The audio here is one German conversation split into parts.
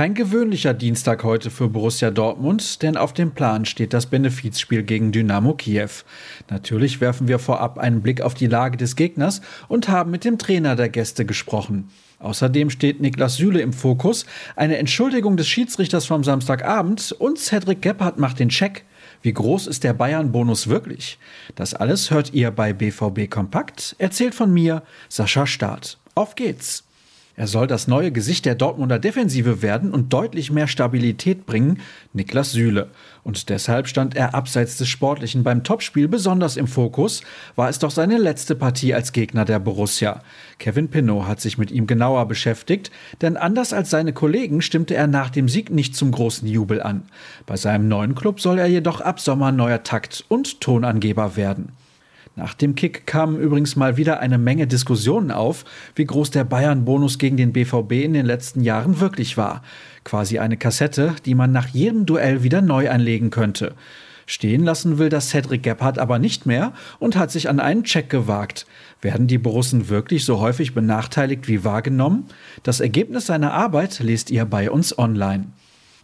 Kein gewöhnlicher Dienstag heute für Borussia Dortmund, denn auf dem Plan steht das Benefizspiel gegen Dynamo Kiew. Natürlich werfen wir vorab einen Blick auf die Lage des Gegners und haben mit dem Trainer der Gäste gesprochen. Außerdem steht Niklas Süle im Fokus, eine Entschuldigung des Schiedsrichters vom Samstagabend und Cedric Gebhardt macht den Check. Wie groß ist der Bayern-Bonus wirklich? Das alles hört ihr bei BVB Kompakt, erzählt von mir, Sascha Staat. Auf geht's! Er soll das neue Gesicht der Dortmunder Defensive werden und deutlich mehr Stabilität bringen, Niklas Süle. Und deshalb stand er abseits des Sportlichen beim Topspiel besonders im Fokus, war es doch seine letzte Partie als Gegner der Borussia. Kevin Pinot hat sich mit ihm genauer beschäftigt, denn anders als seine Kollegen stimmte er nach dem Sieg nicht zum großen Jubel an. Bei seinem neuen Club soll er jedoch ab Sommer neuer Takt und Tonangeber werden. Nach dem Kick kamen übrigens mal wieder eine Menge Diskussionen auf, wie groß der Bayern-Bonus gegen den BVB in den letzten Jahren wirklich war. Quasi eine Kassette, die man nach jedem Duell wieder neu anlegen könnte. Stehen lassen will das Cedric Gebhardt aber nicht mehr und hat sich an einen Check gewagt. Werden die Borussen wirklich so häufig benachteiligt wie wahrgenommen? Das Ergebnis seiner Arbeit lest ihr bei uns online.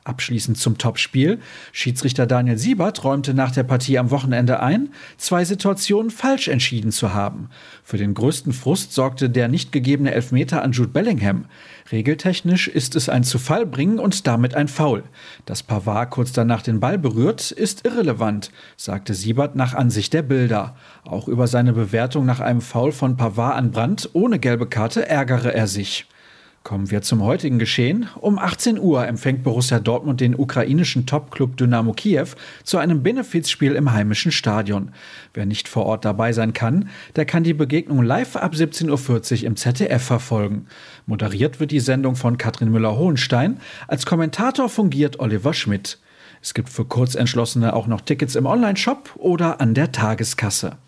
Abschließend zum Topspiel. Schiedsrichter Daniel Siebert räumte nach der Partie am Wochenende ein, zwei Situationen falsch entschieden zu haben. Für den größten Frust sorgte der nicht gegebene Elfmeter an Jude Bellingham. Regeltechnisch ist es ein Zufallbringen und damit ein Foul. Dass Pavard kurz danach den Ball berührt, ist irrelevant, sagte Siebert nach Ansicht der Bilder. Auch über seine Bewertung nach einem Foul von Pavard an Brandt ohne gelbe Karte ärgere er sich. Kommen wir zum heutigen Geschehen. Um 18 Uhr empfängt Borussia Dortmund den ukrainischen Topclub Dynamo Kiew zu einem Benefizspiel im heimischen Stadion. Wer nicht vor Ort dabei sein kann, der kann die Begegnung live ab 17.40 Uhr im ZDF verfolgen. Moderiert wird die Sendung von Katrin Müller-Hohenstein. Als Kommentator fungiert Oliver Schmidt. Es gibt für Kurzentschlossene auch noch Tickets im Onlineshop oder an der Tageskasse.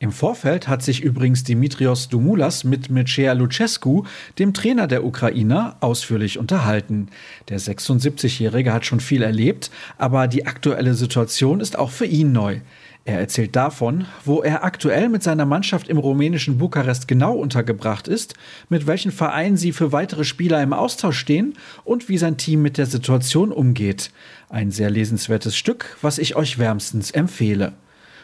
Im Vorfeld hat sich übrigens Dimitrios Dumoulas mit Mircea Lucescu, dem Trainer der Ukrainer, ausführlich unterhalten. Der 76-Jährige hat schon viel erlebt, aber die aktuelle Situation ist auch für ihn neu. Er erzählt davon, wo er aktuell mit seiner Mannschaft im rumänischen Bukarest genau untergebracht ist, mit welchen Vereinen sie für weitere Spieler im Austausch stehen und wie sein Team mit der Situation umgeht. Ein sehr lesenswertes Stück, was ich euch wärmstens empfehle.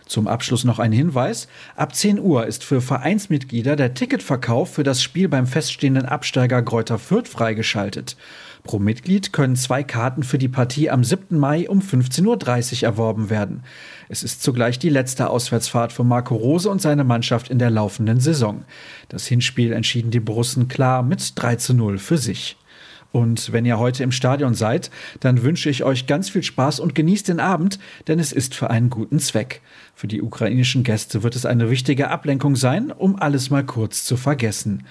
Zum Abschluss noch ein Hinweis. Ab 10 Uhr ist für Vereinsmitglieder der Ticketverkauf für das Spiel beim feststehenden Absteiger Gräuter Fürth freigeschaltet. Pro Mitglied können zwei Karten für die Partie am 7. Mai um 15.30 Uhr erworben werden. Es ist zugleich die letzte Auswärtsfahrt von Marco Rose und seine Mannschaft in der laufenden Saison. Das Hinspiel entschieden die Borussen klar mit 3 zu 0 für sich. Und wenn ihr heute im Stadion seid, dann wünsche ich euch ganz viel Spaß und genießt den Abend, denn es ist für einen guten Zweck. Für die ukrainischen Gäste wird es eine wichtige Ablenkung sein, um alles mal kurz zu vergessen.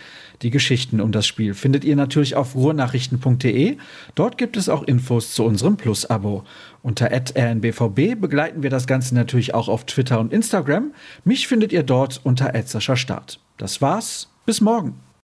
Die Geschichten um das Spiel findet ihr natürlich auf ruhrnachrichten.de. Dort gibt es auch Infos zu unserem Plus-Abo. Unter rnbvb begleiten wir das Ganze natürlich auch auf Twitter und Instagram. Mich findet ihr dort unter Start. Das war's. Bis morgen.